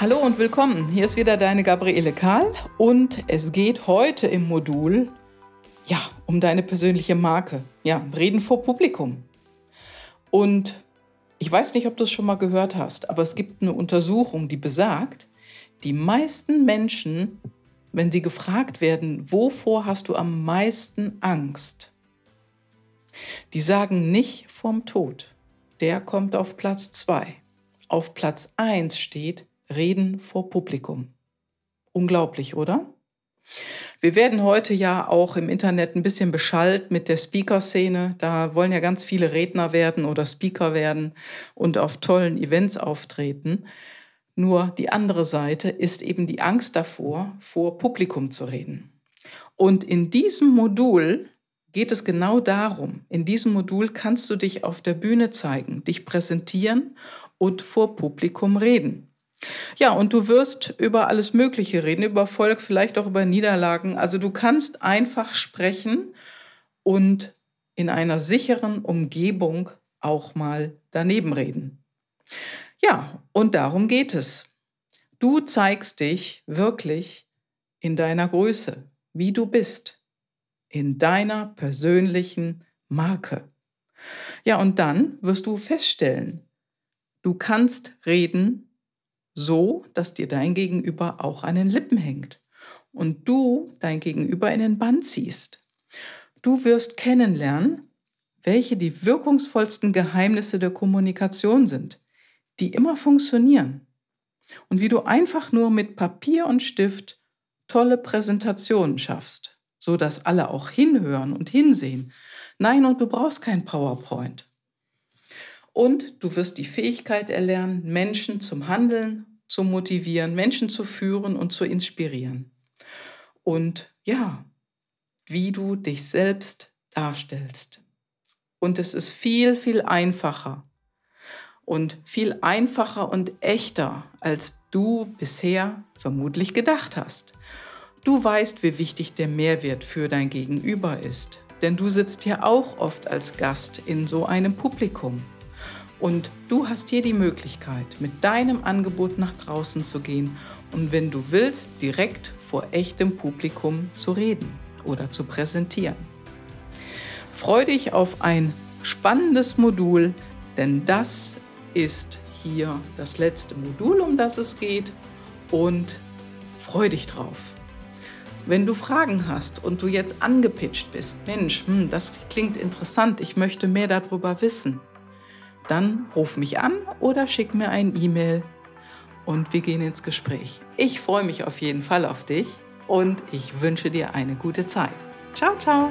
Hallo und willkommen. Hier ist wieder deine Gabriele Kahl und es geht heute im Modul ja, um deine persönliche Marke. Ja, reden vor Publikum. Und ich weiß nicht, ob du es schon mal gehört hast, aber es gibt eine Untersuchung, die besagt, die meisten Menschen, wenn sie gefragt werden, wovor hast du am meisten Angst? Die sagen nicht vom Tod. Der kommt auf Platz zwei. Auf Platz eins steht Reden vor Publikum. Unglaublich, oder? Wir werden heute ja auch im Internet ein bisschen beschallt mit der Speaker-Szene. Da wollen ja ganz viele Redner werden oder Speaker werden und auf tollen Events auftreten. Nur die andere Seite ist eben die Angst davor, vor Publikum zu reden. Und in diesem Modul geht es genau darum. In diesem Modul kannst du dich auf der Bühne zeigen, dich präsentieren und vor Publikum reden. Ja, und du wirst über alles Mögliche reden, über Volk, vielleicht auch über Niederlagen. Also du kannst einfach sprechen und in einer sicheren Umgebung auch mal daneben reden. Ja, und darum geht es. Du zeigst dich wirklich in deiner Größe, wie du bist, in deiner persönlichen Marke. Ja, und dann wirst du feststellen, du kannst reden, so, dass dir dein Gegenüber auch an den Lippen hängt und du dein Gegenüber in den Bann ziehst. Du wirst kennenlernen, welche die wirkungsvollsten Geheimnisse der Kommunikation sind, die immer funktionieren und wie du einfach nur mit Papier und Stift tolle Präsentationen schaffst, so dass alle auch hinhören und hinsehen. Nein, und du brauchst kein PowerPoint. Und du wirst die Fähigkeit erlernen, Menschen zum Handeln zu motivieren, Menschen zu führen und zu inspirieren. Und ja, wie du dich selbst darstellst. Und es ist viel, viel einfacher und viel einfacher und echter, als du bisher vermutlich gedacht hast. Du weißt, wie wichtig der Mehrwert für dein Gegenüber ist, denn du sitzt ja auch oft als Gast in so einem Publikum. Und du hast hier die Möglichkeit, mit deinem Angebot nach draußen zu gehen und wenn du willst, direkt vor echtem Publikum zu reden oder zu präsentieren. Freu dich auf ein spannendes Modul, denn das ist hier das letzte Modul, um das es geht und freu dich drauf. Wenn du Fragen hast und du jetzt angepitcht bist, Mensch, hm, das klingt interessant, ich möchte mehr darüber wissen, dann ruf mich an oder schick mir ein E-Mail und wir gehen ins Gespräch. Ich freue mich auf jeden Fall auf dich und ich wünsche dir eine gute Zeit. Ciao, ciao.